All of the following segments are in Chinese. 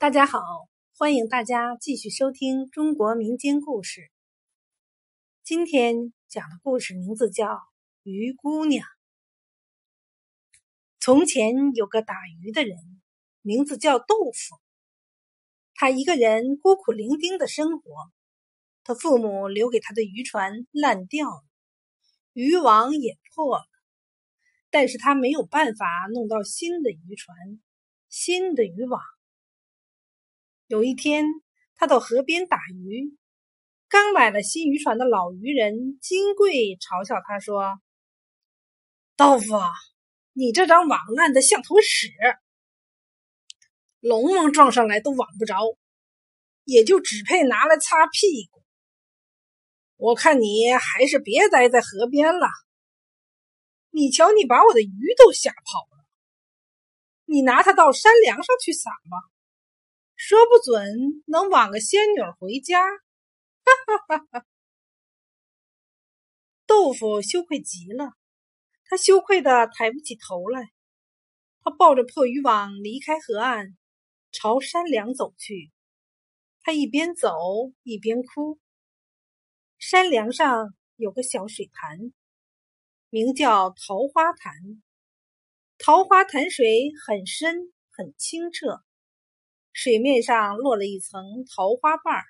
大家好，欢迎大家继续收听中国民间故事。今天讲的故事名字叫《鱼姑娘》。从前有个打鱼的人，名字叫豆腐。他一个人孤苦伶仃的生活，他父母留给他的渔船烂掉了，渔网也破了，但是他没有办法弄到新的渔船、新的渔网。有一天，他到河边打鱼，刚买了新渔船的老渔人金贵嘲笑他说：“豆腐，你这张网烂的像坨屎，龙王撞上来都网不着，也就只配拿来擦屁股。我看你还是别待在河边了。你瞧，你把我的鱼都吓跑了，你拿它到山梁上去撒吧。”说不准能网个仙女回家，哈哈哈哈！豆腐羞愧极了，他羞愧的抬不起头来。他抱着破渔网离开河岸，朝山梁走去。他一边走一边哭。山梁上有个小水潭，名叫桃花潭。桃花潭水很深很清澈。水面上落了一层桃花瓣儿。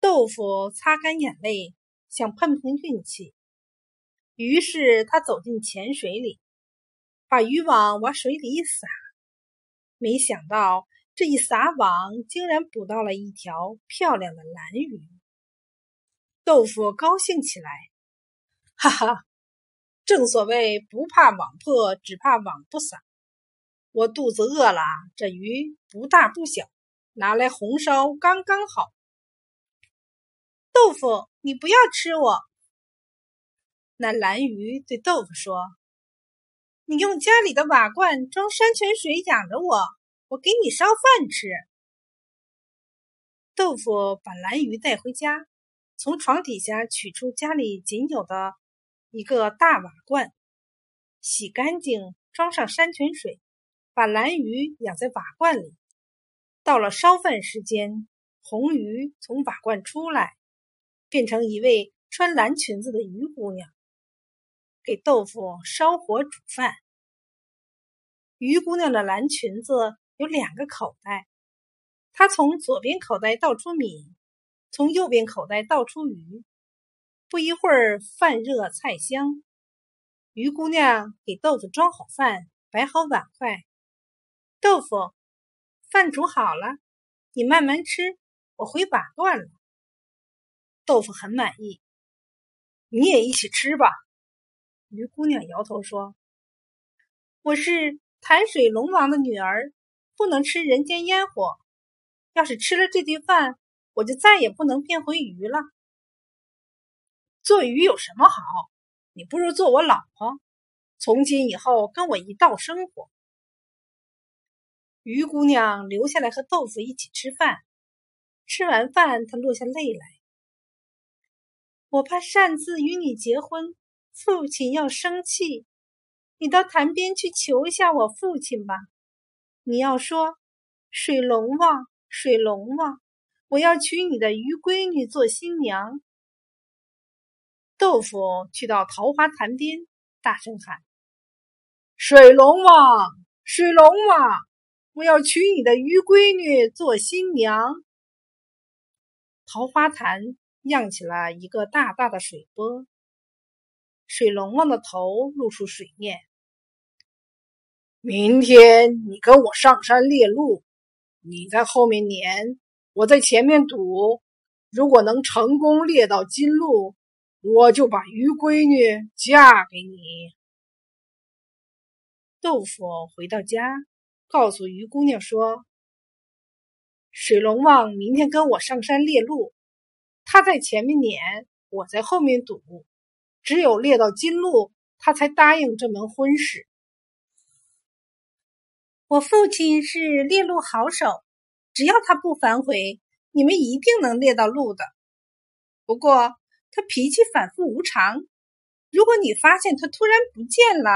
豆腐擦干眼泪，想碰碰运气。于是他走进浅水里，把渔网往水里一撒。没想到这一撒网，竟然捕到了一条漂亮的蓝鱼。豆腐高兴起来，哈哈！正所谓不怕网破，只怕网不撒。我肚子饿了，这鱼不大不小，拿来红烧刚刚好。豆腐，你不要吃我。那蓝鱼对豆腐说：“你用家里的瓦罐装山泉水养着我，我给你烧饭吃。”豆腐把蓝鱼带回家，从床底下取出家里仅有的一个大瓦罐，洗干净，装上山泉水。把蓝鱼养在瓦罐里，到了烧饭时间，红鱼从瓦罐出来，变成一位穿蓝裙子的鱼姑娘，给豆腐烧火煮饭。鱼姑娘的蓝裙子有两个口袋，她从左边口袋倒出米，从右边口袋倒出鱼。不一会儿，饭热菜香，鱼姑娘给豆腐装好饭，摆好碗筷。豆腐，饭煮好了，你慢慢吃。我回瓦罐了。豆腐很满意，你也一起吃吧。鱼姑娘摇头说：“我是潭水龙王的女儿，不能吃人间烟火。要是吃了这顿饭，我就再也不能变回鱼了。做鱼有什么好？你不如做我老婆，从今以后跟我一道生活。”鱼姑娘留下来和豆腐一起吃饭。吃完饭，她落下泪来。我怕擅自与你结婚，父亲要生气。你到潭边去求一下我父亲吧。你要说：“水龙王，水龙王，我要娶你的鱼闺女做新娘。”豆腐去到桃花潭边，大声喊：“水龙王，水龙王！”我要娶你的鱼闺女做新娘。桃花潭漾起了一个大大的水波，水龙王的头露出水面。明天你跟我上山猎鹿，你在后面撵，我在前面堵。如果能成功猎到金鹿，我就把鱼闺女嫁给你。豆腐回到家。告诉鱼姑娘说：“水龙王明天跟我上山猎鹿，他在前面撵，我在后面堵。只有猎到金鹿，他才答应这门婚事。我父亲是猎鹿好手，只要他不反悔，你们一定能猎到鹿的。不过他脾气反复无常，如果你发现他突然不见了，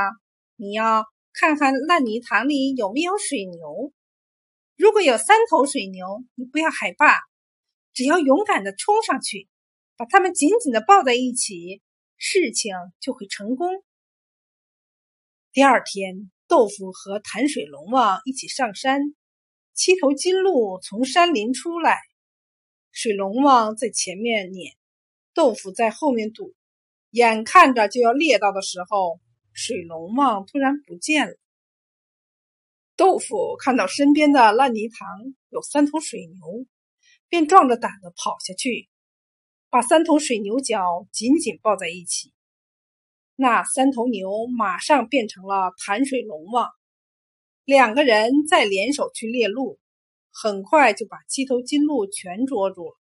你要……”看看烂泥塘里有没有水牛。如果有三头水牛，你不要害怕，只要勇敢的冲上去，把它们紧紧的抱在一起，事情就会成功。第二天，豆腐和潭水龙王一起上山，七头金鹿从山林出来，水龙王在前面撵，豆腐在后面堵，眼看着就要猎到的时候，水龙王突然不见了。豆腐看到身边的烂泥塘有三头水牛，便壮着胆子跑下去，把三头水牛角紧紧抱在一起。那三头牛马上变成了潭水龙王，两个人再联手去猎鹿，很快就把七头金鹿全捉住了。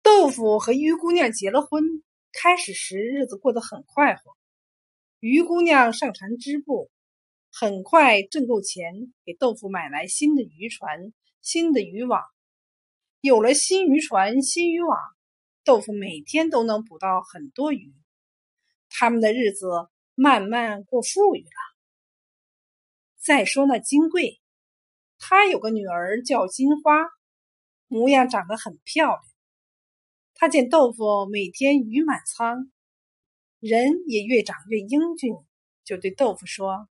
豆腐和鱼姑娘结了婚，开始时日子过得很快活。鱼姑娘上船织布。很快挣够钱，给豆腐买来新的渔船、新的渔网。有了新渔船、新渔网，豆腐每天都能捕到很多鱼。他们的日子慢慢过富裕了。再说那金贵，他有个女儿叫金花，模样长得很漂亮。他见豆腐每天鱼满仓，人也越长越英俊，就对豆腐说。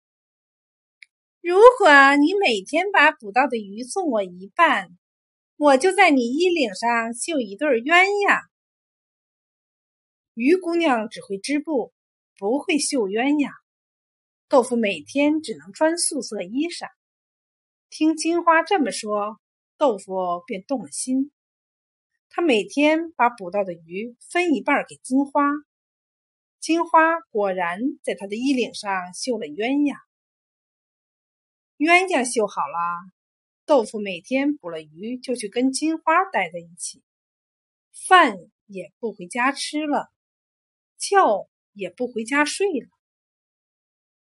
如果你每天把捕到的鱼送我一半，我就在你衣领上绣一对鸳鸯。鱼姑娘只会织布，不会绣鸳鸯。豆腐每天只能穿素色衣裳。听金花这么说，豆腐便动了心。他每天把捕到的鱼分一半给金花，金花果然在他的衣领上绣了鸳鸯。鸳鸯绣好了，豆腐每天捕了鱼就去跟金花待在一起，饭也不回家吃了，觉也不回家睡了。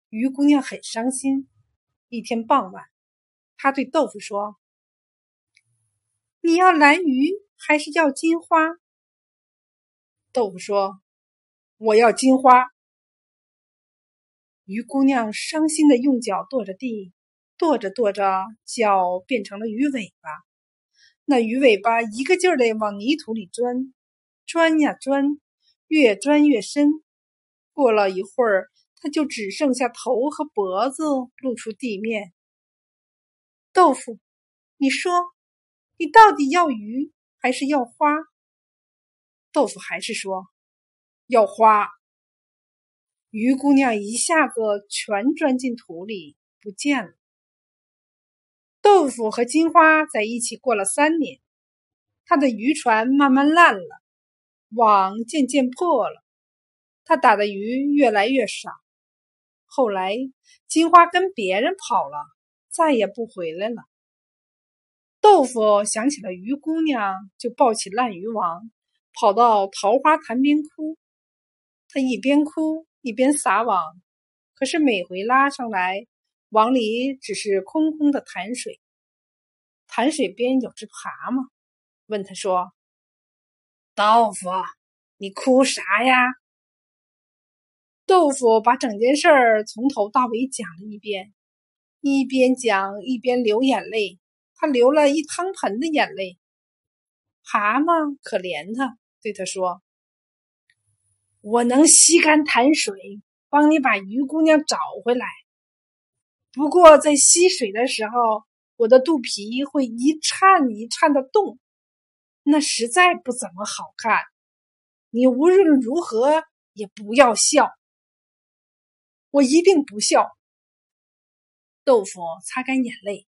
鱼姑娘很伤心。一天傍晚，她对豆腐说：“你要蓝鱼还是要金花？”豆腐说：“我要金花。”鱼姑娘伤心的用脚跺着地。跺着跺着，脚变成了鱼尾巴。那鱼尾巴一个劲儿的往泥土里钻，钻呀钻，越钻越深。过了一会儿，它就只剩下头和脖子露出地面。豆腐，你说，你到底要鱼还是要花？豆腐还是说要花。鱼姑娘一下子全钻进土里，不见了。豆腐和金花在一起过了三年，他的渔船慢慢烂了，网渐渐破了，他打的鱼越来越少。后来，金花跟别人跑了，再也不回来了。豆腐想起了鱼姑娘，就抱起烂鱼网，跑到桃花潭边哭。他一边哭一边撒网，可是每回拉上来。网里只是空空的潭水，潭水边有只蛤蟆，问他说：“豆腐，你哭啥呀？”豆腐把整件事儿从头到尾讲了一遍，一边讲一边流眼泪，他流了一汤盆的眼泪。蛤蟆可怜他，对他说：“我能吸干潭水，帮你把鱼姑娘找回来。”不过，在吸水的时候，我的肚皮会一颤一颤的动，那实在不怎么好看。你无论如何也不要笑，我一定不笑。豆腐擦干眼泪，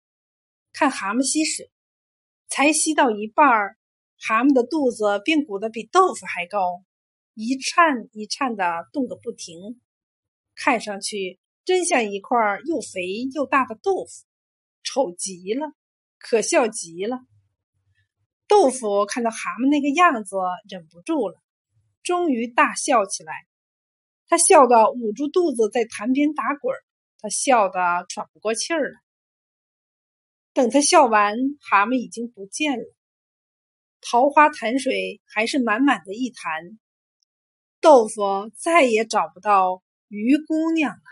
看蛤蟆吸水，才吸到一半儿，蛤蟆的肚子便鼓得比豆腐还高，一颤一颤的动个不停，看上去。真像一块又肥又大的豆腐，丑极了，可笑极了。豆腐看到蛤蟆那个样子，忍不住了，终于大笑起来。他笑得捂住肚子在潭边打滚他笑得喘不过气儿来。等他笑完，蛤蟆已经不见了，桃花潭水还是满满的一潭，豆腐再也找不到鱼姑娘了。